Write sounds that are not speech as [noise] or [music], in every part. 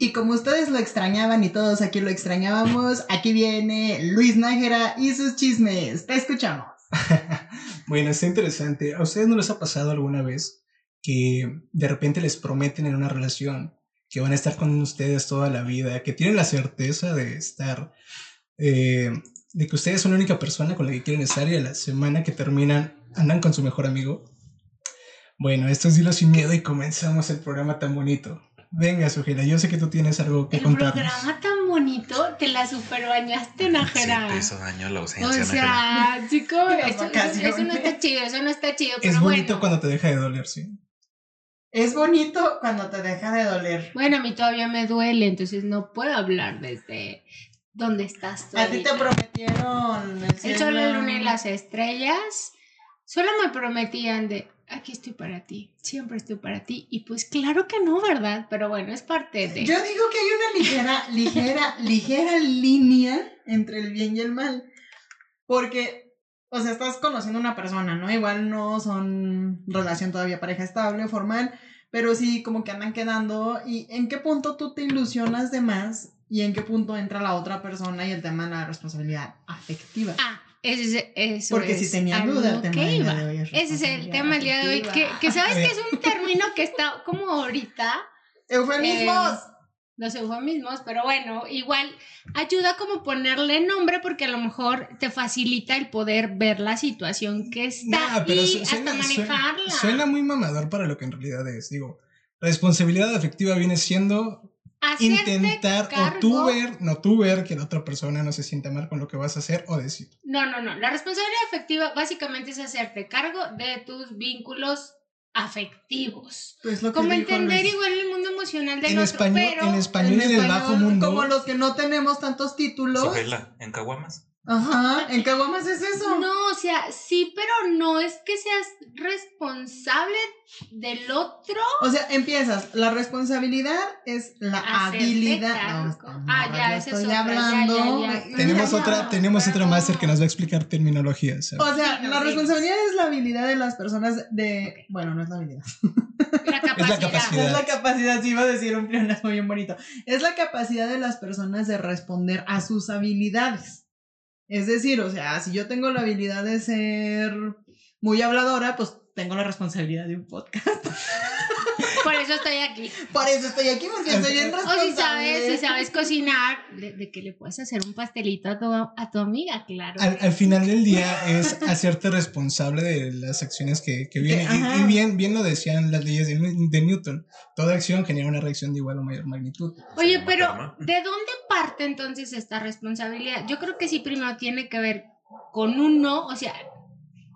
Y como ustedes lo extrañaban y todos aquí lo extrañábamos, aquí viene Luis Nájera y sus chismes. Te escuchamos. [laughs] bueno, está interesante. ¿A ustedes no les ha pasado alguna vez que de repente les prometen en una relación que van a estar con ustedes toda la vida, que tienen la certeza de estar, eh, de que ustedes son la única persona con la que quieren estar y a la semana que terminan andan con su mejor amigo? Bueno, esto es Dilo sin miedo y comenzamos el programa tan bonito. Venga, Sujela, yo sé que tú tienes algo que contarnos. El programa tan bonito, te la super bañaste, Najera. Sí, eso daño la ausencia, O sea, chico, eso, eso, eso, no está chido, eso no está chido, pero Es bonito bueno. cuando te deja de doler, sí. Es bonito cuando te deja de doler. Bueno, a mí todavía me duele, entonces no puedo hablar desde donde estás tú A ti te prometieron el El sol, la luna y las estrellas solo me prometían de aquí estoy para ti, siempre estoy para ti. Y pues claro que no, ¿verdad? Pero bueno, es parte de. Yo digo que hay una ligera, [laughs] ligera, ligera línea entre el bien y el mal. Porque, o sea, estás conociendo a una persona, ¿no? Igual no son relación todavía pareja estable, formal, pero sí como que andan quedando. ¿Y en qué punto tú te ilusionas de más? ¿Y en qué punto entra la otra persona y el tema de la responsabilidad afectiva? Ah, ese es, eso Porque es si tenía duda tema que iba. de hoy es Ese es el tema del día de hoy, que, sabes que es un término que está como ahorita, ¡Eufemismos! los eufemismos, pero bueno, igual ayuda como ponerle nombre porque a lo mejor te facilita el poder ver la situación que está Nah, pero y hasta suena, suena- manejarla. suena muy mamador para lo que en realidad es. Digo, responsabilidad afectiva viene siendo Hacerte intentar o cargo- tú ver, no tú ver que la otra persona no se sienta mal con lo que vas a hacer o decir. No, no, no. La responsabilidad afectiva básicamente es hacerte cargo de tus vínculos afectivos. Pues lo que Como entender Luis. igual el mundo emocional del En otro, español, pero en español En en el bajo mundo. Como los que no tenemos tantos títulos. Sojela, en Caguamas. Ajá, en Caguamas es eso. no, o sea, sí, pero no es que seas responsable del otro. O sea, empiezas. La responsabilidad es la Hacerte habilidad. No, Ah, ya, esa es estoy otra, hablando. ya, ya. Tenemos otra, tenemos otra máster que nos va a explicar terminología. ¿sabes? O sea, Sí, no, la sí. responsabilidad es la habilidad de las personas de. Bueno, no es la habilidad. La capacidad. capacidad. Es la capacidad, sí iba a decir un pleonasmo bien bonito. Es la capacidad de las personas de responder a sus habilidades. Es decir, o sea, si yo tengo la habilidad de ser muy habladora, pues tengo la responsabilidad de un podcast. [laughs] Por eso estoy aquí. Por eso estoy aquí, porque soy bien O responsable. si sabes, si sabes cocinar, de, de que le puedes hacer un pastelito a tu, a tu amiga, claro. Al, al final del día es hacerte responsable de las acciones que, que vienen. Y- bien, bien lo decían las leyes de, de Newton. Toda acción genera una reacción de igual o mayor magnitud. Oye, pero. ¿de dónde parte entonces esta responsabilidad? Yo creo que sí primero tiene que ver con uno, o sea,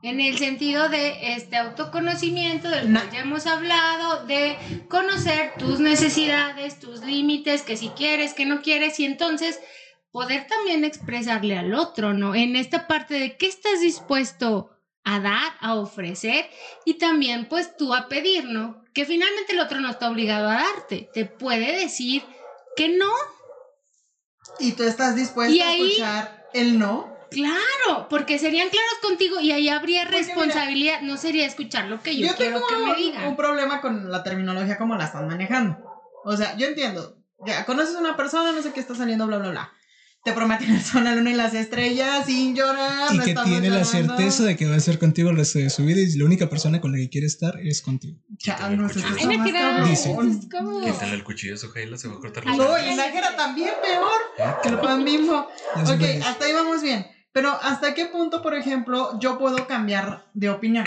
en el sentido de este autoconocimiento del cual ya hemos hablado, de conocer tus necesidades, tus límites, que si quieres, que no quieres, y entonces poder también expresarle al otro, ¿no? En esta parte de qué estás dispuesto a dar, a ofrecer, y también pues tú a pedir, ¿no? Que finalmente el otro no está obligado a darte, te puede decir que no, Y tú estás dispuesto Y a escuchar el no. Claro, porque serían claros contigo y ahí habría Porque mira, responsabilidad. no sería escuchar lo que yo, Yo, quiero tengo que me digan. un problema con la terminología como la están manejando. O sea, yo entiendo. Ya, conoces a una persona, no sé qué está saliendo, bla, bla, bla. Te prometen el sol, la luna y las estrellas sin llorar. Y no que tiene la llorando. certeza de que va a estar contigo el resto de su vida y la única persona con la que quiere estar es contigo. Changos, esto Ay, está más cabrón. Dice. Quítale el cuchillo a Sojela, se va a cortar los No, y Nájera también peor que el pan bimbo. Ya son Ok, hasta ahí vamos bien. Pero ¿hasta qué punto, por ejemplo, yo puedo cambiar de opinión?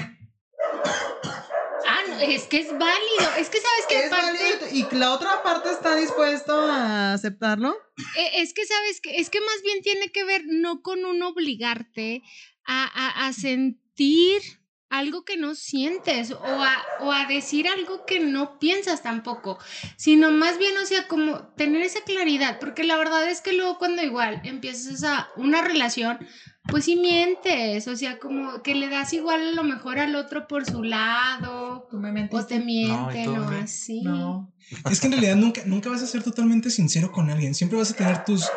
Ah, no, es que es válido. Es que sabes que Es válido y la otra parte está dispuesto a aceptarlo. Eh, Es que sabes que es que más bien tiene que ver no con un obligarte a, a- a sentir algo que no sientes o a, o a decir algo que no piensas tampoco, sino más bien, o sea, como tener esa claridad, porque la verdad es que luego cuando igual empiezas a una relación, pues sí mientes, o sea, como que le das igual a lo mejor al otro por su lado, Tú me o te miente, todo no, bien. así. No. Es que en realidad nunca, nunca vas a ser totalmente sincero con alguien. Siempre vas a tener tus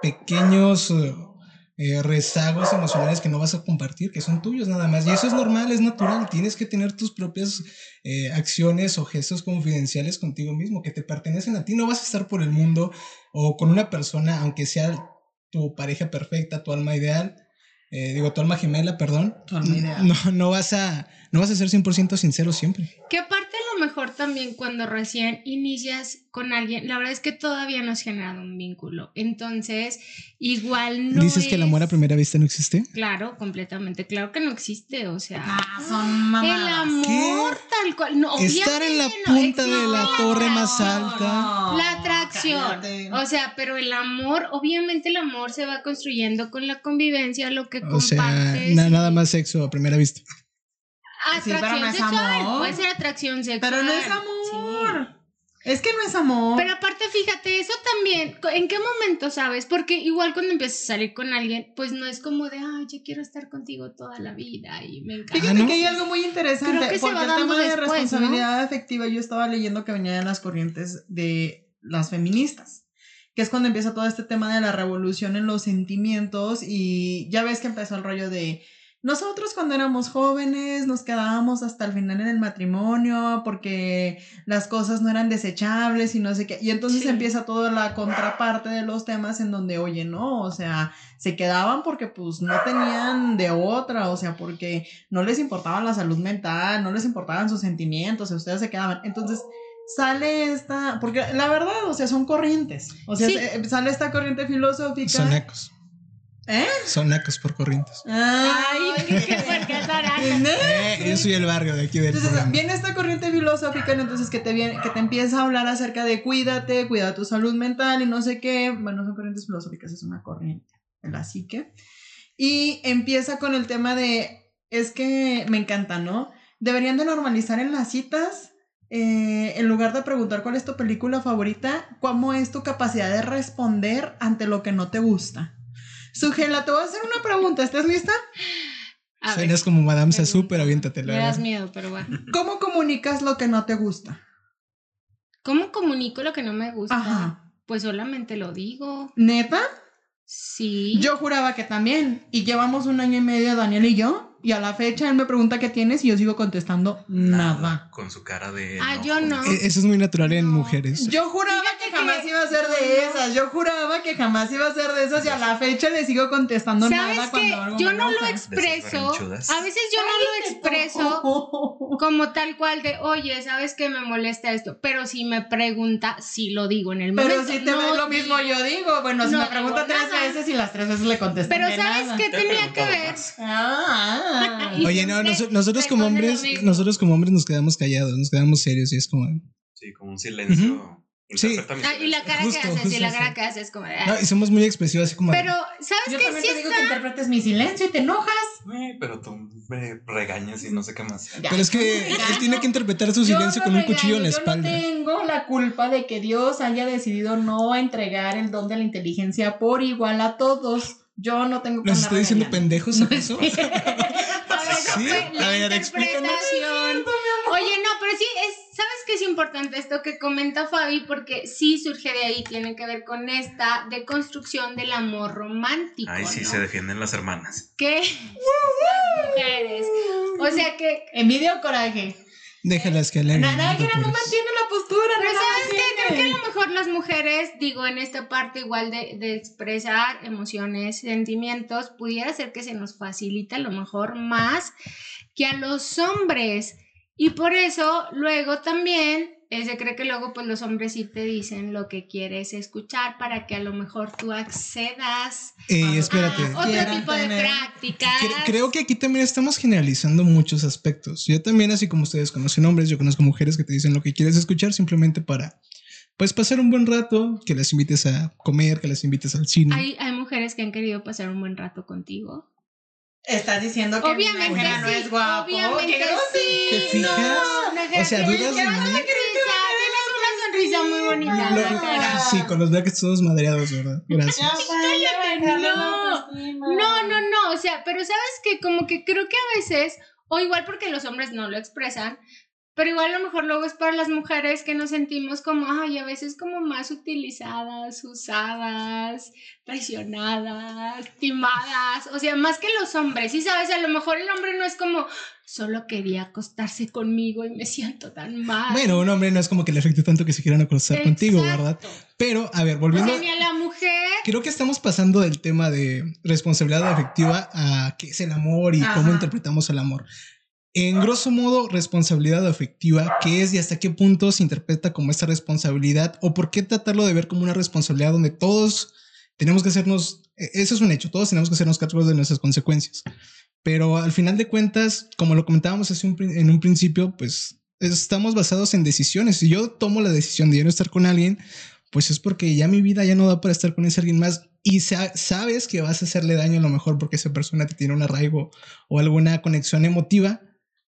pequeños, eh, eh, rezagos emocionales que no vas a compartir, que son tuyos nada más. Y eso es normal, es natural. Tienes que tener tus propias eh, acciones o gestos confidenciales contigo mismo, que te pertenecen a ti. No vas a estar por el mundo o con una persona, aunque sea tu pareja perfecta, tu alma ideal, eh, digo, tu alma gemela, perdón. Tu alma ideal. No, no, vas a, no vas a ser 100% sincero siempre. Que aparte a lo mejor también cuando recién inicias con alguien, la verdad es que todavía no has generado un vínculo. Entonces, igual no ¿Dices que el amor a primera vista no existe? Claro, completamente. Claro que no existe, o sea... Ah, son El mamadas. amor tal cual. No, Estar en la no punta de la torre más alta. No, La atracción. cállate. O sea, pero el amor, obviamente el amor se va construyendo con la convivencia, lo que O sea, na- nada más sexo a primera vista. Sí, pero Atracción no es sexual. amor. Puede ser atracción sexual. Pero no es Sí. amor. Es que no es amor. Pero aparte, fíjate, eso también, ¿en qué momento sabes? Porque igual cuando empiezas a salir con alguien, pues no es como de, ay, yo quiero estar contigo toda la vida y me encanta. Fíjate ¿no? que hay algo muy interesante. Creo que se va el dando tema de después, responsabilidad afectiva, yo estaba leyendo que venía de las corrientes de las feministas, que es cuando empieza todo este tema de la revolución en los sentimientos y ya ves que empezó el rollo de nosotros cuando éramos jóvenes nos quedábamos hasta el final en el matrimonio porque las cosas no eran desechables y no sé qué. Y entonces Sí. empieza toda la contraparte de los temas en donde, oye, no, o sea, se quedaban porque pues no tenían de otra, o sea, porque no les importaba la salud mental, no les importaban sus sentimientos, o sea, ustedes se quedaban. Entonces sale esta, porque la verdad, o sea, son corrientes, o sea, Sí. se- sale esta corriente filosófica. Son nacos. ¿Eh? Son nacos por corrientes. Ay, qué fuerte. Eh, yo soy el barrio de aquí del Entonces programa. viene esta corriente filosófica, entonces que te viene, que te empieza a hablar acerca de cuídate, cuida tu salud mental y no sé qué. Bueno, son corrientes filosóficas, es una corriente la psique. Y empieza con el tema de, es que me encanta, ¿no? Deberían de normalizar en las citas, eh, en lugar de preguntar cuál es tu película favorita, cómo es tu capacidad de responder ante lo que no te gusta. Sugela, te voy a hacer una pregunta, ¿estás lista? A ver, Suenas como Madame Sassou, pero aviéntatela. me das miedo, pero va. ¿Cómo comunicas lo que no te gusta? ¿Cómo comunico lo que no me gusta? Ajá. Pues solamente lo digo. ¿Neta? Sí. Yo juraba que también. Y llevamos un año y medio, Daniel y yo. Y a la fecha él me pregunta qué tienes y yo sigo contestando nada. Con su cara de. Ah, yo no. Eh, Eso es muy natural en No. mujeres. Yo juraba Fíjate que jamás que- iba a ser de esas. Yo juraba que jamás iba a ser de esas y a la fecha le sigo contestando ¿Sabes nada qué? cuando Yo no lo expreso. A veces yo no lo expreso como tal cual de, oye, ¿sabes que me molesta esto? Pero si me pregunta, sí lo digo en el momento. Pero si te No ves lo mismo digo- yo digo. Bueno, si no me pregunta tres nada. veces y las tres veces le contesto Pero que ¿sabes nada. qué tenía que ver? más. Ah. Oye, no, nosotros como hombres, nosotros como hombres nos quedamos callados, nos quedamos serios y es como... Sí, como un silencio. Sí. Interpreta mi Ah, y la cara Justo, que haces, y la cara que haces como de, No, y somos muy expresivos, así como... de- Pero, ¿sabes Yo qué? también Sí te digo está- que interpretes mi silencio y te enojas. Eh, pero tú me regañas y no sé qué más. Pero es que [laughs] él tiene que interpretar su Yo silencio no con un regaño, cuchillo en la Yo espalda. no tengo la culpa de que Dios haya decidido no entregar el don de la inteligencia por igual a todos. Yo no tengo ¿Nos está diciendo pendejos acaso? Sí, fue la a ver, explícanos. interpretación. Oye, no, pero sí, es, ¿sabes qué es importante esto que comenta Fabi? Porque sí surge de ahí, tiene que ver con esta deconstrucción del amor romántico. Ay, sí, ¿no? se defienden las hermanas. [laughs] Las mujeres. O sea que. Envidia o coraje. Déjalas que le Na- Nada que no mantiene la postura. Pero no sabes qué, creo que a lo mejor las mujeres, digo, en esta parte igual de, de expresar emociones, sentimientos, pudiera ser que se nos facilita a lo mejor más que a los hombres. Y por eso luego también eh, se cree que luego pues los hombres sí te dicen lo que quieres escuchar para que a lo mejor tú accedas Eh, espérate. a otro Quieran tipo de prácticas. Cre- Creo que aquí también estamos generalizando muchos aspectos. Yo también, así como ustedes conocen hombres, yo conozco mujeres que te dicen lo que quieres escuchar simplemente para, pues, pasar un buen rato, que las invites a comer, que las invites al cine. Hay, hay mujeres que han querido pasar un buen rato contigo. Estás diciendo que Obviamente Nájera no sí, es guapo. obviamente ¿Qué sí. ¿Te fijas? No, Nájera, O sea, tienes dudas de una mí. sonrisa, tienes una sonrisa muy bonita, Nájera. sí, con los brackets todos madreados, ¿verdad? [laughs] Gracias. No, No, no, no, o sea, pero sabes que como que creo que a veces, o igual porque los hombres no lo expresan, Pero igual a lo mejor luego es para las mujeres que nos sentimos como, ay, a veces como más utilizadas, usadas, traicionadas, timadas, o sea, más que los hombres, y sabes, a lo mejor el hombre no es como, solo quería acostarse conmigo y me siento tan mal. Bueno, un hombre no es como que le afecte tanto que se quieran acostar contigo, ¿verdad? Pero, a ver, volviendo... O sea, ni a la mujer. Creo que estamos pasando del tema de responsabilidad afectiva a qué es el amor y Ajá. cómo interpretamos el amor. En grosso modo, responsabilidad afectiva, ¿qué es y hasta qué punto se interpreta como esta responsabilidad? ¿O por qué tratarlo de ver como una responsabilidad donde todos tenemos que hacernos, e- eso es un hecho, todos tenemos que hacernos cargos de nuestras consecuencias? Pero al final de cuentas, como lo comentábamos hace un en un principio, pues estamos basados en decisiones. Si yo tomo la decisión de ya no estar con alguien, pues es porque ya mi vida ya no da para estar con ese alguien más y sa- sabes que vas a hacerle daño a lo mejor porque esa persona te tiene un arraigo o alguna conexión emotiva,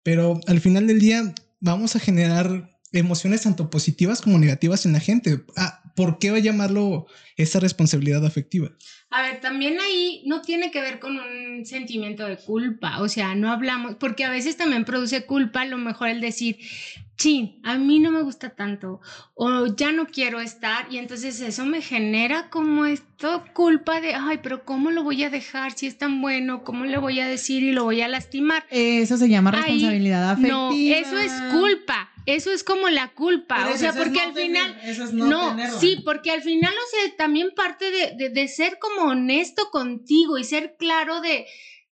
pero al final del día vamos a generar emociones tanto positivas como negativas en la gente. Ah, ¿Por qué va a llamarlo esa responsabilidad afectiva? A ver, también ahí no tiene que ver con un sentimiento de culpa, o sea, no hablamos, porque a veces también produce culpa a lo mejor el decir, chin, a mí no me gusta tanto, o ya no quiero estar, y entonces eso me genera como esto culpa de, ay, pero ¿cómo lo voy a dejar si es tan bueno? ¿Cómo le voy a decir y lo voy a lastimar? Eso se llama Ahí, responsabilidad afectiva. No, eso es culpa, eso es como la culpa, o sea, porque no al tener- final... eso es no, No, sí, porque al final, o sea, también parte de, de- de ser como honesto contigo y ser claro de,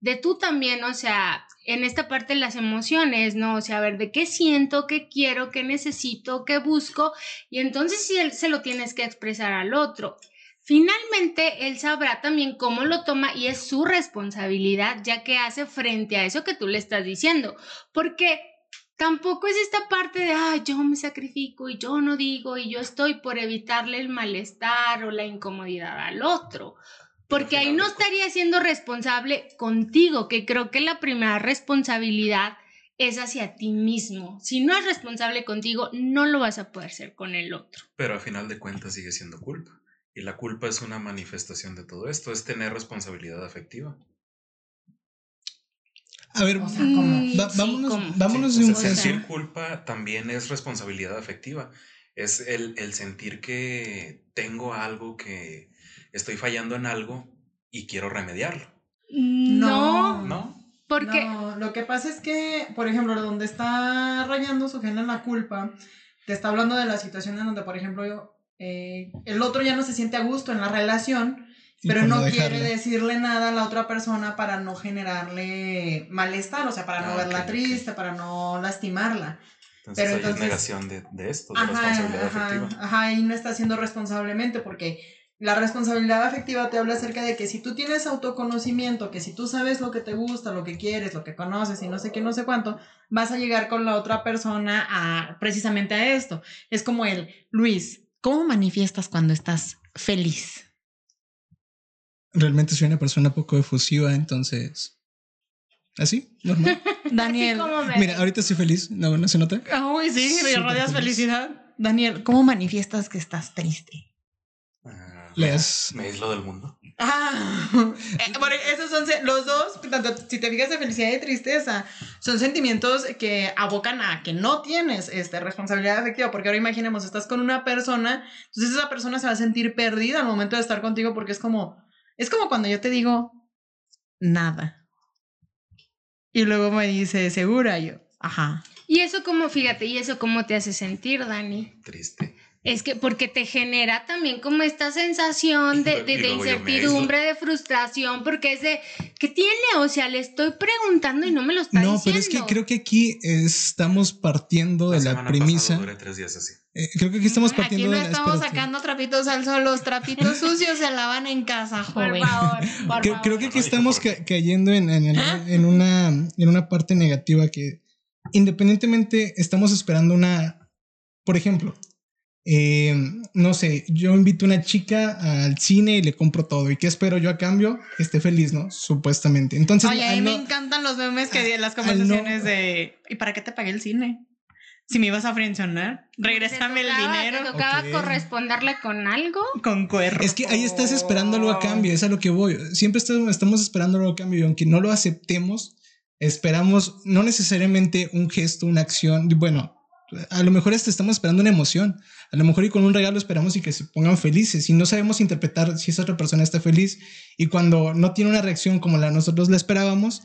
de tú también, o sea, en esta parte de las emociones, ¿no? O sea, a ver, de qué siento, qué quiero, qué necesito, qué busco, y entonces sí él se lo tienes que expresar al otro. Finalmente, él sabrá también cómo lo toma y es su responsabilidad, ya que hace frente a eso que tú le estás diciendo. Porque tampoco es esta parte de, ah, yo me sacrifico y yo no digo y yo estoy por evitarle el malestar o la incomodidad al otro. Porque ahí no estaría siendo responsable contigo, que creo que la primera responsabilidad es hacia ti mismo. Si no es responsable contigo, no lo vas a poder ser con el otro. Pero a final de cuentas sigue siendo culpa. Y la culpa es una manifestación de todo esto, es tener responsabilidad afectiva. A ver, O sea, ¿cómo? Mm, va- sí, vámonos, vámonos Sí, de o un sea, sentir culpa también es responsabilidad afectiva. Es el, el sentir que tengo algo que estoy fallando en algo y quiero remediarlo. No, ¿No? porque No, lo que pasa es que, por ejemplo, donde está rayando su en la culpa, te está hablando de la situación en donde, por ejemplo, yo, eh, el otro ya no se siente a gusto en la relación, pero por no quiere decirle nada a la otra persona para no generarle malestar, o sea, para no Ah, verla triste, para no lastimarla. Entonces Pero ahí entonces- es negación de, de esto, de Ajá, responsabilidad ajá, afectiva. ajá, y no está haciendo responsablemente porque la responsabilidad afectiva te habla acerca de que si tú tienes autoconocimiento, que si tú sabes lo que te gusta, lo que quieres, lo que conoces y no sé qué, no sé cuánto, vas a llegar con la otra persona a precisamente a esto. Es como el, Luis, ¿cómo manifiestas cuando estás feliz? Realmente soy una persona poco efusiva, entonces... ¿Así? Normal. [laughs] Daniel. así me Mira, ahorita estoy feliz. No, no se nota. Uy, sí, irradias feliz. felicidad. Daniel, ¿cómo manifiestas que estás triste? Ah, Les- Me aíslo del mundo. Ah, [laughs] eh, porque esos son los dos, tanto si te fijas de felicidad y tristeza, son sentimientos que abocan a que no tienes este, responsabilidad afectiva, porque ahora imaginemos, estás con una persona, entonces esa persona se va a sentir perdida al momento de estar contigo porque es como, es como cuando yo te digo nada. Y luego me dice, segura, yo, ajá. Y eso como, fíjate, y eso cómo te hace sentir, Dani. Triste. Es que porque te genera también como esta sensación de, incertidumbre, de frustración, porque es de, ¿qué tiene? O sea, le estoy preguntando y no me lo está No, diciendo. pero es que creo que aquí estamos partiendo de la premisa. pasada duré tres días así. eh, creo que aquí estamos Aquí partiendo no de la estamos espérate. sacando trapitos al sol, los trapitos [laughs] sucios se lavan en casa, Por joven. favor, por Creo, favor. creo que aquí No estamos ca- cayendo en, en- en- en una, en una parte negativa que independientemente estamos esperando una, por ejemplo, eh, no sé, yo invito a una chica al cine y le compro todo. ¿Y qué espero yo a cambio? Que esté feliz, ¿no? Supuestamente. Entonces, Oye, a mí no- me encantan los memes que las al conversaciones no- de ¿y para qué te pagué el cine? Si me ibas a frencionar, regrésame el tocaba- dinero Te tocaba Ok. corresponderle con algo. con cuerpo. Es que ahí estás esperando algo a cambio, es a lo que voy. Siempre estamos, estamos esperando algo a cambio y aunque no lo aceptemos, esperamos no necesariamente un gesto, una acción, bueno, a lo mejor este estamos esperando una emoción, a lo mejor y con un regalo esperamos y que se pongan felices. Y no sabemos interpretar si esa otra persona está feliz. Y cuando no tiene una reacción como la nosotros la esperábamos,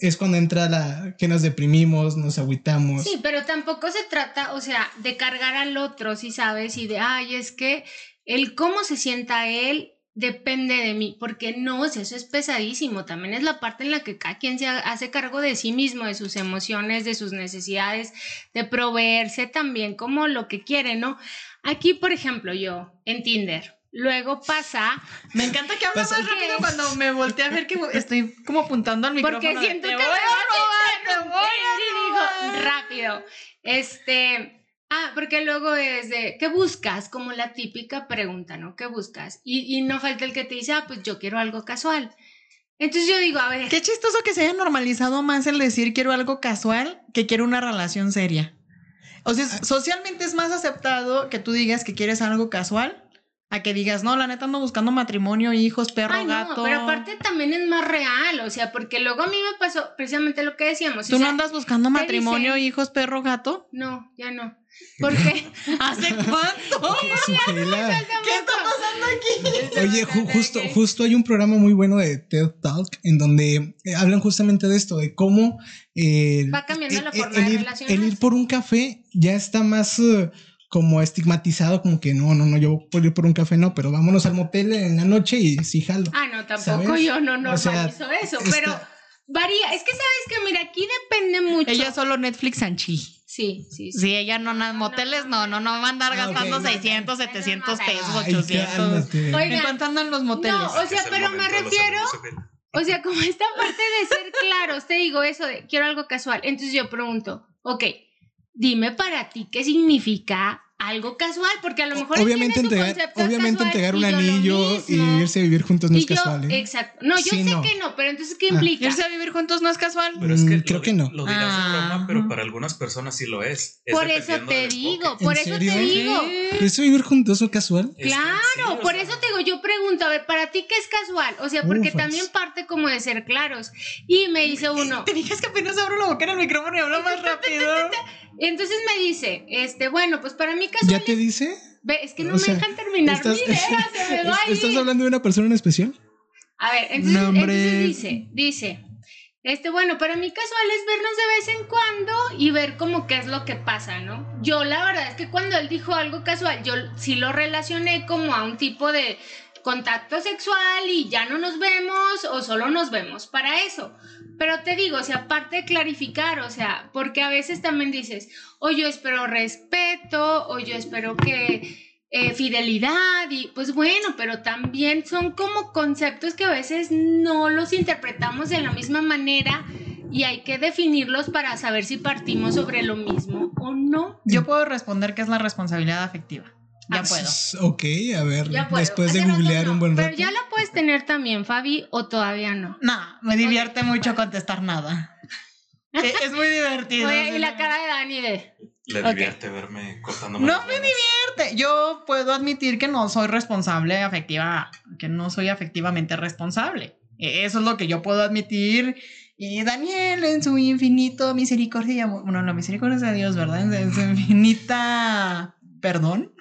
es cuando entra la que nos deprimimos, nos agüitamos. Sí, pero tampoco se trata, o sea, de cargar al otro, si sabes, y de, ay, es que el cómo se sienta él depende de mí, porque no, eso es pesadísimo, también es la parte en la que cada quien se hace cargo de sí mismo, de sus emociones, de sus necesidades, de proveerse también como lo que quiere, ¿no? Aquí, por ejemplo, yo en Tinder, Luego pasa. Me encanta que hablas más rápido cuando me volteé a ver que [laughs] estoy como apuntando al micrófono. Porque siento que voy a robar, te voy a digo, rápido. Este. Ah, porque luego es de, ¿qué buscas? Como la típica pregunta, ¿no? ¿Qué buscas? Y, y no falta el que te dice, ah, pues yo quiero algo casual. Entonces yo digo, a ver. Qué chistoso que se haya normalizado más el decir quiero algo casual que quiero una relación seria. O sea, socialmente es más aceptado que tú digas que quieres algo casual a que digas, no, la neta ando buscando matrimonio, hijos, perro, Ay, no, gato. Pero aparte también es más real, o sea, porque luego a mí me pasó precisamente lo que decíamos. ¿Tú o no andas buscando matrimonio, dicen- hijos, perro, gato? No, ya no. Porque. [laughs] ¿Hace cuánto? [laughs] Sujela. ¿Qué está pasando aquí? [laughs] Oye, ju- justo, justo hay un programa muy bueno de TED Talk en donde eh, hablan justamente de esto, de cómo eh, Va cambiando el- la el- forma el de el ir por un café ya está más eh, como estigmatizado, como que no, no, no, yo por ir por un café no, pero vámonos al motel en la noche y sí jalo. Ah, no, tampoco ¿Sabes? yo no O sea, normalizo eso, está- pero varía. Es que sabes que, mira, aquí depende mucho. Ella solo Netflix and chill. Sí, sí, sí. Sí, ella no, no, moteles no, no, no va a andar Ah, gastando ok. 600, 700 pesos, Ay, 800. cálmate. Oigan, ¿En cuánto andan los moteles? No, o sea, pero me refiero, o sea, como esta parte de ser claros, te digo eso de quiero algo casual. Entonces yo pregunto, ok, dime para ti qué significa algo casual, porque a lo mejor él Obviamente tiene su entregar, obviamente casual entregar un anillo y irse a vivir juntos no Y es yo- casual, ¿eh? Exacto. No, yo Sí, sé no. que no, pero entonces, ¿qué Ah. implica? ¿Irse a vivir juntos no es casual? Pero es que Mm, creo lo, que no. Lo dirás Ah. broma, pero para algunas personas sí lo es. Es Por eso te digo, por ¿En eso serio? te digo. ¿Irse a vivir juntos o casual? Es que Claro, sí, por sea, eso te digo, yo pregunto, a ver, ¿para ti qué es casual? O sea, porque Ufas. también parte como de ser claros. Y me dice uno, [laughs] Te dije que apenas abro la boca en el micrófono y hablo más [laughs] rápido. Entonces me dice, este, bueno, pues para mí casual ¿Ya te dice? Ve, es que no O sea, me dejan terminar estás- mi idea, [laughs] se me va a ¿Estás hablando de una persona en especial? A ver, entonces, entonces dice, dice, este, bueno, para mí casual es vernos de vez en cuando y ver como qué es lo que pasa, ¿no? Yo la verdad es que cuando él dijo algo casual, yo sí lo relacioné como a un tipo de contacto sexual y ya no nos vemos o solo nos vemos para eso. Pero te digo, o sea, aparte de clarificar, o sea, porque a veces también dices, o yo espero respeto, o yo espero que eh, fidelidad y pues bueno, pero también son como conceptos que a veces no los interpretamos de la misma manera y hay que definirlos para saber si partimos sobre lo mismo o no. Yo puedo responder qué es la responsabilidad afectiva. Ya Ah, puedo. Ok, a ver, Ya puedo. después de googlear no, un buen rato. Pero ya la puedes tener también, Fabi, o todavía no. No, me divierte mucho contestar nada. [laughs] E- es muy divertido. Oye, y la cara de Dani de... Le divierte verme cortándome. No me divierte. Yo puedo admitir que no soy responsable afectiva, que no soy afectivamente responsable. E- Eso es lo que yo puedo admitir. Y Daniel, en su infinito misericordia, y amor- bueno, la misericordia es de Dios, ¿verdad? En su infinita perdón,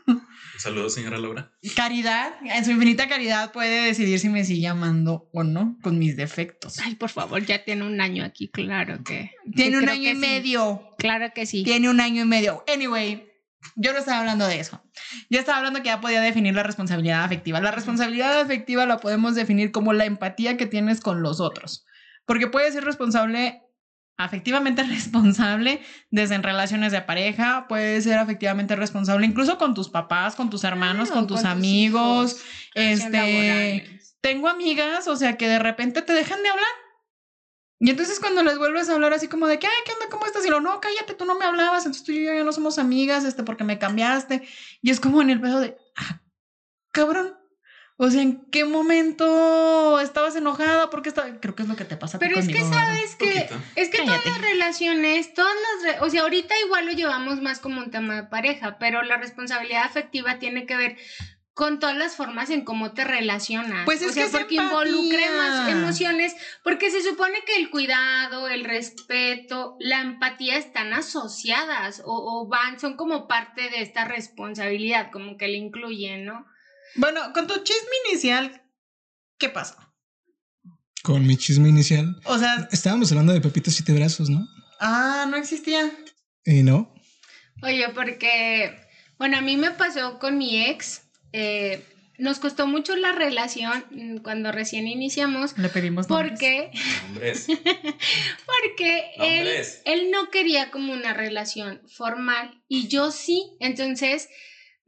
Saludos, señora Laura. caridad, en su infinita caridad puede decidir si me sigue amando o no con mis defectos. Ay, por favor, ya tiene un año aquí, claro que... Tiene que un año y sí. medio. Claro que sí. Tiene un año y medio. Anyway, yo no estaba hablando de eso. Yo estaba hablando que ya podía definir la responsabilidad afectiva. La responsabilidad afectiva la podemos definir como la empatía que tienes con los otros. Porque puedes ser responsable, afectivamente [laughs] responsable, desde en relaciones de pareja, puedes ser afectivamente responsable incluso con tus papás, con tus hermanos, Claro, con tus con amigos. este, tengo amigas, o sea, que de repente te dejan de hablar. Y entonces cuando les vuelves a hablar así como de que, ay, ¿qué onda? ¿Cómo estás? Y lo, no, cállate, tú no me hablabas, entonces tú y yo ya no somos amigas, este, porque me cambiaste. Y es como en el pedo de, ah, cabrón. O sea, ¿en qué momento estabas enojada? Porque estaba... Creo que es lo que te pasa a ti Pero es que sabes que es que Cállate. todas las relaciones, todas las, re- o sea, ahorita igual lo llevamos más como un tema de pareja, pero la responsabilidad afectiva tiene que ver con todas las formas en cómo te relacionas. Pues es o sea, que porque involucre más emociones, porque se supone que el cuidado, el respeto, la empatía están asociadas o, o van, son como parte de esta responsabilidad, como que le incluyen, ¿no? Bueno, con tu chisme inicial, ¿qué pasó? Con mi chisme inicial. O sea, Estábamos hablando de Pepito Siete Brazos, ¿no? ah, no existía. Eh, no. Oye, porque, bueno, a mí me pasó con mi ex, eh, nos costó mucho la relación mm, cuando recién iniciamos, Le pedimos nombres. porque, Hombres. [laughs] porque él, Nombres. él no quería como una relación formal y yo sí, entonces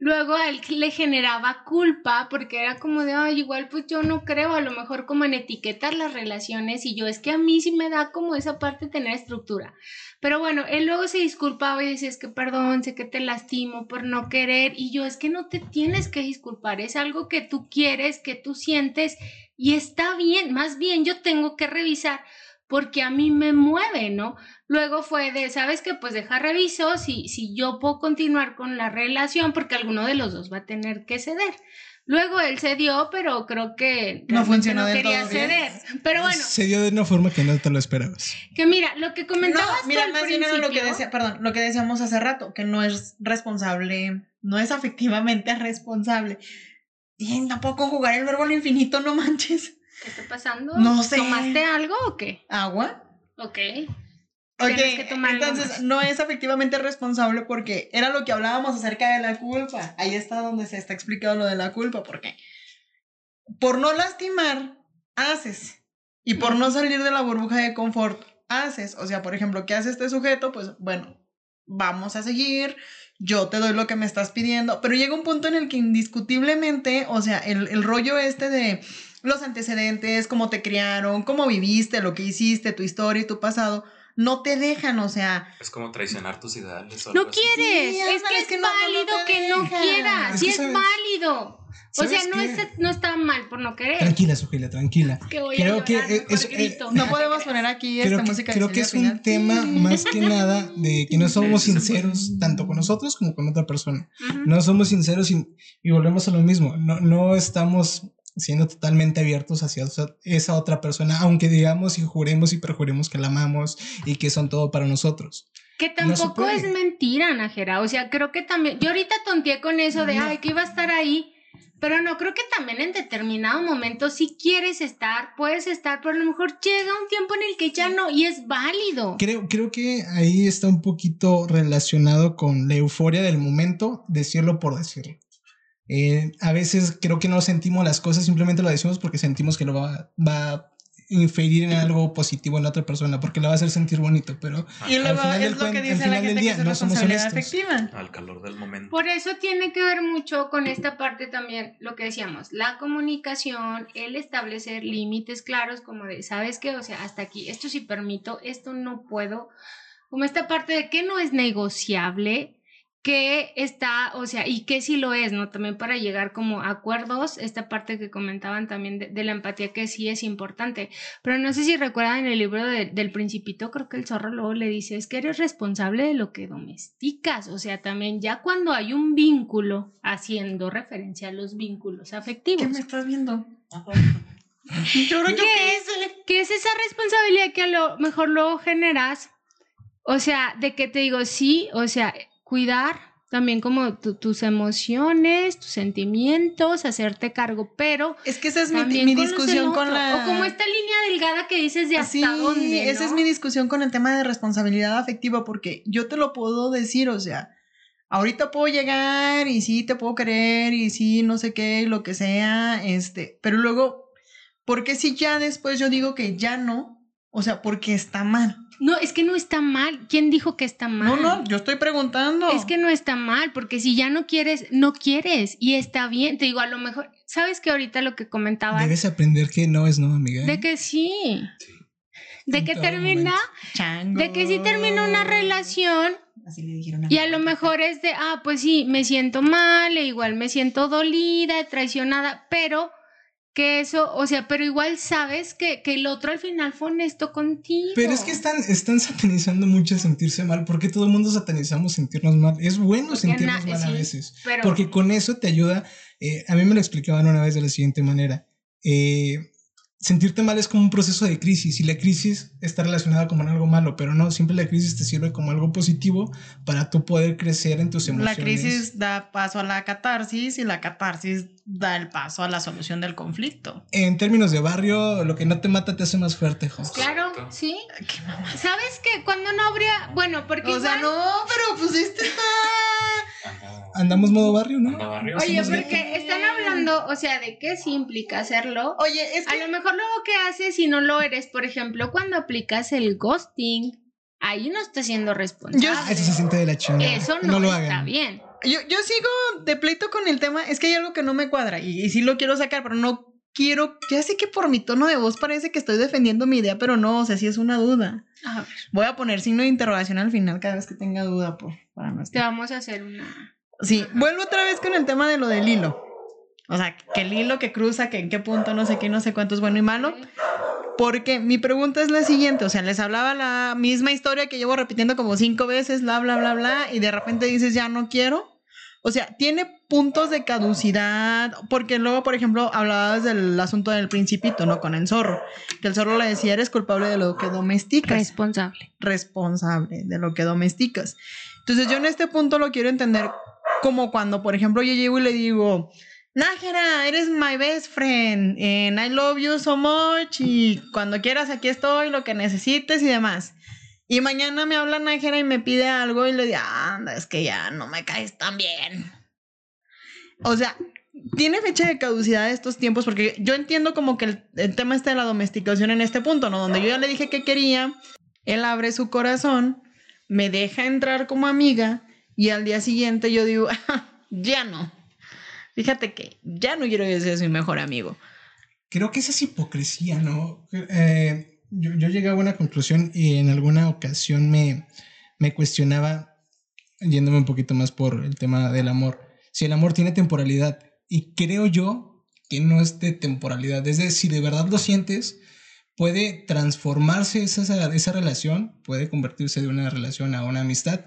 luego a él le generaba culpa porque era como de, ay, igual pues yo no creo, a lo mejor como en etiquetar las relaciones y yo es que a mí sí me da como esa parte de tener estructura. Pero bueno, él luego se disculpaba y decía, es que perdón, sé que te lastimo por no querer y yo es que no te tienes que disculpar, es algo que tú quieres, que tú sientes y está bien, más bien yo tengo que revisar porque a mí me mueve, ¿no? Luego fue de, ¿sabes qué? Pues deja reviso si, si yo puedo continuar con la relación porque alguno de los dos va a tener que ceder. Luego él cedió, pero creo que No funcionó no quería todo bien. ceder. Pero bueno, Se dio de una forma que no te lo esperabas. que mira, lo que No, comentabas tú mira, al más bien lo que decía, perdón, lo que decíamos hace rato, que no es responsable, no es [laughs] afectivamente responsable. Bien, tampoco jugar el verbo al infinito, no manches. ¿Qué está pasando? No sé. ¿Tomaste algo o qué? ¿Agua? Ok. Ok, que tomar entonces no es afectivamente responsable porque era lo que hablábamos acerca de la culpa. Ahí está donde se está explicado lo de la culpa, porque por no lastimar, haces. Y por no salir de la burbuja de confort, haces. O sea, por ejemplo, ¿qué hace este sujeto? Pues bueno, vamos a seguir, yo te doy lo que me estás pidiendo, pero llega un punto en el que indiscutiblemente, o sea, el, el rollo este de los antecedentes, cómo te criaron, cómo viviste, lo que hiciste, tu historia y tu pasado, no te dejan, o sea, Es como traicionar tus ideales. o No quieres, Sí, es que es es, que no- no válido que no quieras, Es sí que es sabes- válido. O sea, ¿sabes no, es, no está mal por no querer. Tranquila, Sofía, tranquila. Que voy Creo a que, llorar, es- eh, no podemos poner aquí Creo esta que, música creo que es un tema más que nada de que no somos sinceros tanto con nosotros como con otra persona. No somos sinceros y, y volvemos a lo mismo. No, no estamos siendo totalmente abiertos hacia esa- otra persona, aunque digamos y juremos y perjuremos que la amamos y que son todo para nosotros. Que No tampoco es mentira, Najera. O sea, creo que también. Yo ahorita tonteé con eso de, No. ay, que iba a estar ahí. Pero no, creo que también en determinado momento, si quieres estar, puedes estar, pero a lo mejor llega un tiempo en el que ya no, y es válido. Creo, creo que ahí está un poquito relacionado con la euforia del momento, decirlo por decirlo. Eh, a veces creo que no sentimos las cosas, simplemente lo decimos porque sentimos que lo va, va a inferir en algo positivo en la otra persona, porque la va a hacer sentir bonito, pero Y Al luego final del es lo cuen- que al dice la final del gente día, que es no somos responsabilidad honestos. afectiva. Al calor del momento. Por eso tiene que ver mucho con esta parte también, lo que decíamos, la comunicación, el establecer límites claros, como de, ¿sabes qué? O sea, hasta aquí, esto sí permito, esto no puedo. Como esta parte de que no es negociable, que está, o sea, y que sí lo es, ¿no? También para llegar como a acuerdos, esta parte que comentaban también de, de la empatía que sí es importante. Pero no sé si recuerdan el libro de- del principito, creo que el zorro luego le dice, es que eres responsable de lo que domesticas, o sea, también ya cuando hay un vínculo, haciendo referencia a los vínculos afectivos. ¿Qué me estás viendo? Yo creo ¿Qué es? que es esa responsabilidad que a lo mejor luego generas, o sea, de que te digo, sí, o sea, cuidar también como tu- tus emociones, tus sentimientos, hacerte cargo, pero Es que esa es mi, mi discusión con la... O como esta línea delgada que dices de hasta Sí, dónde, esa es mi discusión con el tema de responsabilidad afectiva, porque yo te lo puedo decir, o sea, ahorita puedo llegar y sí te puedo querer y sí no sé qué, lo que sea, este, pero luego, ¿por qué si ya después yo digo que ya no? O sea, porque está mal. No, es que no está mal. ¿Quién dijo que está mal? No, no, yo estoy preguntando. Es que no está mal, porque si ya no quieres, no quieres y está bien. Te digo, a lo mejor, ¿sabes que ahorita lo que comentaban? debes aprender que no es no, amiga. ¿eh? De que sí. Sí. De En que termina, de que sí termina una relación Así le dijeron y a lo mejor es de, ah, pues sí, me siento mal, e igual me siento dolida, traicionada, pero que eso, o sea, pero igual sabes que, que el otro al final fue honesto contigo. Pero es que están, están satanizando mucho sentirse mal, porque todo el mundo satanizamos sentirnos mal. Es bueno Porque sentirnos mal a veces, pero- porque con eso te ayuda Eh, a mí me lo explicaban una vez de la siguiente manera. Eh, sentirte mal es como un proceso de crisis y la crisis está relacionada con algo malo, pero no, siempre la crisis te sirve como algo positivo para tú poder crecer en tus emociones. La crisis da paso a la catarsis y la catarsis da el paso a la solución del conflicto. En términos de barrio, lo que no te mata te hace más fuerte, Jos. Claro, sí. Qué mamá. ¿Sabes que cuando no habría, bueno, porque O sea, no, pero pues este está. Anda- Andamos modo barrio, ¿no? anda barrio. Oye, porque están hablando, o sea, de qué sí implica hacerlo. Oye, es A que. lo mejor luego que haces si no lo eres, por ejemplo, cuando aplicas el ghosting, ahí no estás siendo responsable. Yo- Ah, Eso se siente de la chingada. Eso no, lo está hagan. bien. Yo, yo sigo de pleito con el tema. Es que hay algo que no me cuadra y, y sí lo quiero sacar, pero no quiero. Ya sé que por mi tono de voz parece que estoy defendiendo mi idea, pero no, o sea, sí es una duda. A ver, Voy a poner signo de interrogación al final cada vez que tenga duda por, para no te vamos a hacer una. Sí, vuelvo otra vez con el tema de lo del hilo. O sea, que el hilo que cruza, que en qué punto, no sé qué, no sé cuánto es bueno y malo. Porque mi pregunta es la siguiente, o sea, les hablaba la misma historia que llevo repitiendo como cinco veces, bla, bla, bla, bla, y de repente dices, ya no quiero. O sea, tiene puntos de caducidad, porque luego, por ejemplo, hablabas del asunto del principito, ¿no? Con el zorro, que el zorro le decía, eres culpable de lo que domesticas Responsable. responsable de lo que domesticas. Entonces yo en este punto lo quiero entender como cuando, por ejemplo, yo llego y le digo, Nájera, eres my best friend, and I love you so much, y cuando quieras aquí estoy, lo que necesites y demás. Y mañana me habla Nájera y me pide algo y le digo, anda, es que ya no me caes tan bien. O sea, tiene fecha de caducidad estos tiempos porque yo entiendo como que el, tema está de la domesticación en este punto, ¿no? Donde yo ya le dije que quería, él abre su corazón, me deja entrar como amiga y al día siguiente yo digo, "Ah, [laughs] ya no. Fíjate que ya no quiero que seas mi mejor amigo. Creo que esa es hipocresía, ¿no? Eh, yo, yo llegué a una conclusión y en alguna ocasión me, me cuestionaba, yéndome un poquito más por el tema del amor, si el amor tiene temporalidad. Y creo yo que no es de temporalidad. Es decir, si de verdad lo sientes, puede transformarse esa, esa relación, puede convertirse de una relación a una amistad,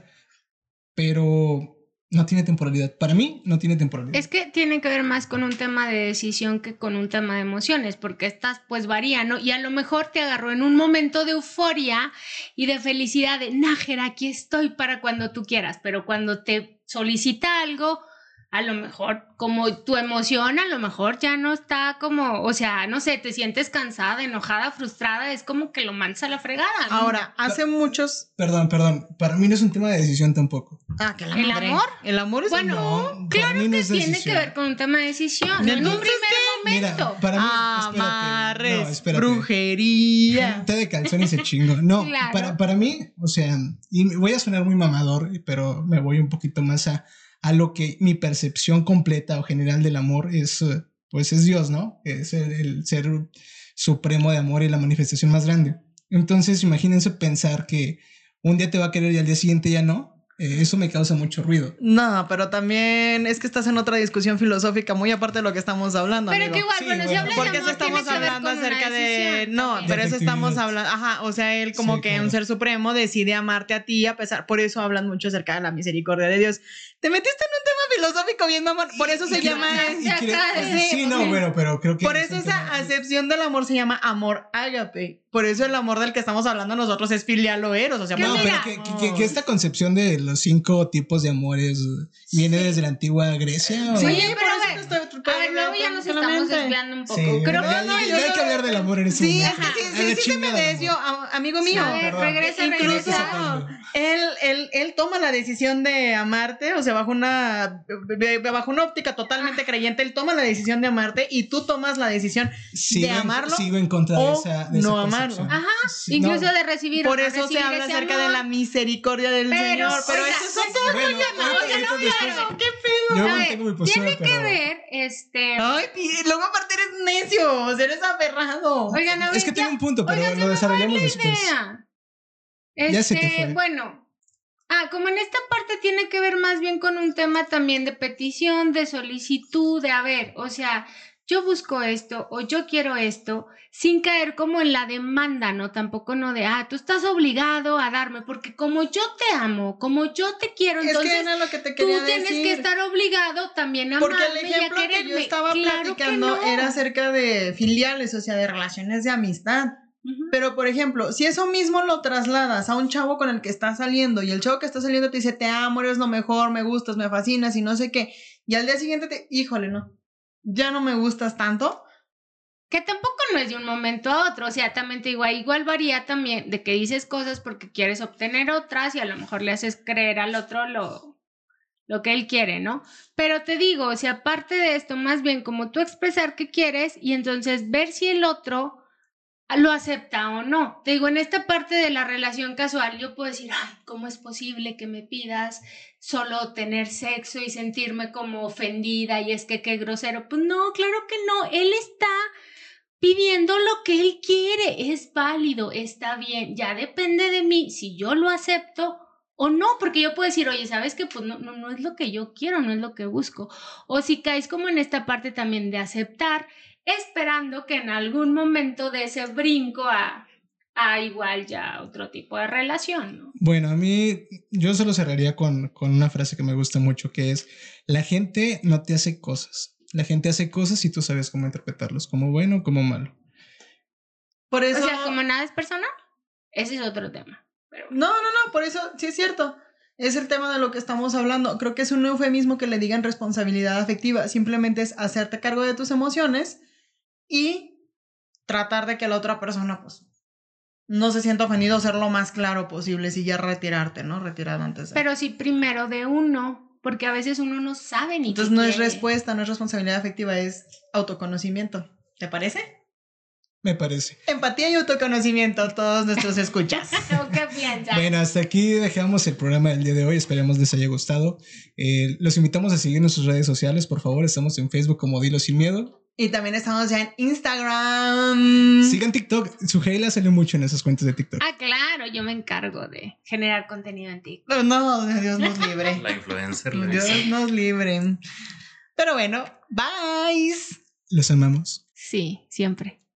pero no tiene temporalidad. Para mí, no tiene temporalidad. Es que tiene que ver más con un tema de decisión que con un tema de emociones, porque estas pues varían, ¿no? Y a lo mejor te agarró en un momento de euforia y de felicidad de, Nájera, aquí estoy para cuando tú quieras, pero cuando te solicita algo, a lo mejor como tu emoción a lo mejor ya no está como, o sea, no sé, te sientes cansada, enojada, frustrada, es como que lo mandas a la fregada. ¿no? Ahora, hace muchos... Perdón, perdón. Para mí no es un tema de decisión tampoco. Ah, que la ¿El madre. amor? El amor es... Bueno, No, claro no que es tiene decisión. que ver con un tema de decisión, no en un primer momento. para mí. Amarres, espérate, no, espérate. brujería. Té de calzón y se chingo. No, Claro. para, para mí, o sea, y voy a sonar muy mamador, pero me voy un poquito más a, a lo que mi percepción completa o general del amor es, eh, pues es Dios, ¿no? Es el, el ser supremo de amor y la manifestación más grande. Entonces, imagínense pensar que un día te va a querer y al día siguiente ya no. Eh, eso me causa mucho ruido. No, pero también es que estás en otra discusión filosófica muy aparte de lo que estamos hablando. Pero amigo. que igual, Sí, bueno, si hablas Porque de eso estamos hablando acerca de. No, pero eso estamos hablando. Ajá, o sea, él como Sí, que claro. un ser supremo decide amarte a ti a pesar. Por eso hablan mucho acerca de la misericordia de Dios. Te metiste en un tema filosófico bien, mamón. Por eso se llama. de- sí, no, sí. bueno, pero creo que. Por es eso esa tema- acepción del amor se llama amor ágape. Por eso el amor del que estamos hablando nosotros es filial o eros. O sea, Que No, pues, pero que, que- que- que esta concepción de los cinco tipos de amores viene Sí. desde la antigua Grecia. o- Sí, Oye, por pero a ver, luego ya nos estamos desviando un poco. Sí, Creo ya- que no, yo hay no- que hablar del amor en ese Sí, momento. sí, sí, sí, sí te chingada me desvió, amigo mío. A ver, regresa, Incluso- regresa. Él, él, él toma la decisión de amarte, o sea, bajo una, bajo una óptica totalmente creyente, él toma la decisión de amarte y tú tomas la decisión Sigo en- amarlo sigo en contra de o esa, de esa no percepción. amarlo. Ajá, Sí, incluso no. de recibir Por eso se habla acerca amor. de la misericordia del Pero, Señor. Pero oiga, eso es otro Bueno, no, no ¿qué pedo? Yo ver, mantengo mi postura, tiene que ver, este... Ay, y luego aparte eres necio, o sea, eres aferrado. Oigan, a ver, Es que ya- tiene un punto, pero oigan, lo desarrollamos la después. idea. Ya se te Este, fue. bueno. Ah, como en esta parte tiene que ver más bien con un tema también de petición, de solicitud, de a ver, o sea, yo busco esto o yo quiero esto, sin caer como en la demanda, ¿no? Tampoco no de, ah, tú estás obligado a darme, porque como yo te amo, como yo te quiero, Es entonces que era lo que te tú tienes que estar obligado también a Porque amarme el y a ejemplo que yo estaba Claro platicando no. era acerca de filiales, o sea, de relaciones de amistad. Pero, por ejemplo, si eso mismo lo trasladas a un chavo con el que estás saliendo y el chavo que está saliendo te dice, te amo, eres lo mejor, me gustas, me fascinas y no sé qué, y al día siguiente te, híjole, no, ya no me gustas tanto. Que tampoco no es de un momento a otro, o sea, también te digo, igual varía también de que dices cosas porque quieres obtener otras y a lo mejor le haces creer al otro lo, lo que él quiere, ¿no? Pero te digo, o sea, aparte de esto, más bien como tú expresar qué quieres y entonces ver si el otro lo acepta o no. Te digo, en esta parte de la relación casual, yo puedo decir, ay, ¿cómo es posible que me pidas solo tener sexo y sentirme como ofendida y es que qué grosero? Pues no, claro que no, él está pidiendo lo que él quiere, es válido, está bien, ya depende de mí si yo lo acepto o no, porque yo puedo decir, oye, ¿sabes qué? Pues no, no, no es lo que yo quiero, no es lo que busco. O si caes como en esta parte también de aceptar, esperando que en algún momento de ese brinco a, a igual ya otro tipo de relación, ¿no? Bueno, a mí yo solo cerraría con, con una frase que me gusta mucho, que es, la gente no te hace cosas, la gente hace cosas y tú sabes cómo interpretarlos, como bueno o como malo. Por eso... O sea, como nada es personal, ese es otro tema. Pero No, no, no, por eso sí es cierto. Es el tema de lo que estamos hablando. Creo que es un eufemismo que le digan responsabilidad afectiva. Simplemente es hacerte cargo de tus emociones y tratar de que la otra persona, pues, no se sienta ofendido, ser lo más claro posible, si ya retirarte, ¿no? Retirado antes de. Pero sí primero de uno, porque a veces uno no sabe ni Entonces qué no es respuesta, no es responsabilidad afectiva, es autoconocimiento. ¿Te parece? Me parece. Empatía y autoconocimiento, todos nuestros escuchas. [laughs] ¿O ¿Qué piensas? Bueno, hasta aquí dejamos el programa del día de hoy. Esperemos les haya gustado. Eh, los invitamos a seguir en sus redes sociales, por favor. Estamos en Facebook como Dilo Sin Miedo. y también estamos ya en Instagram. Sigan TikTok. Su Heila sale mucho en esas cuentas de TikTok. Ah, claro, yo me encargo de generar contenido en ti. No, no, Dios nos libre. La influencer le Dios dice. nos libre. Pero bueno, bye. Los amamos. Sí, siempre.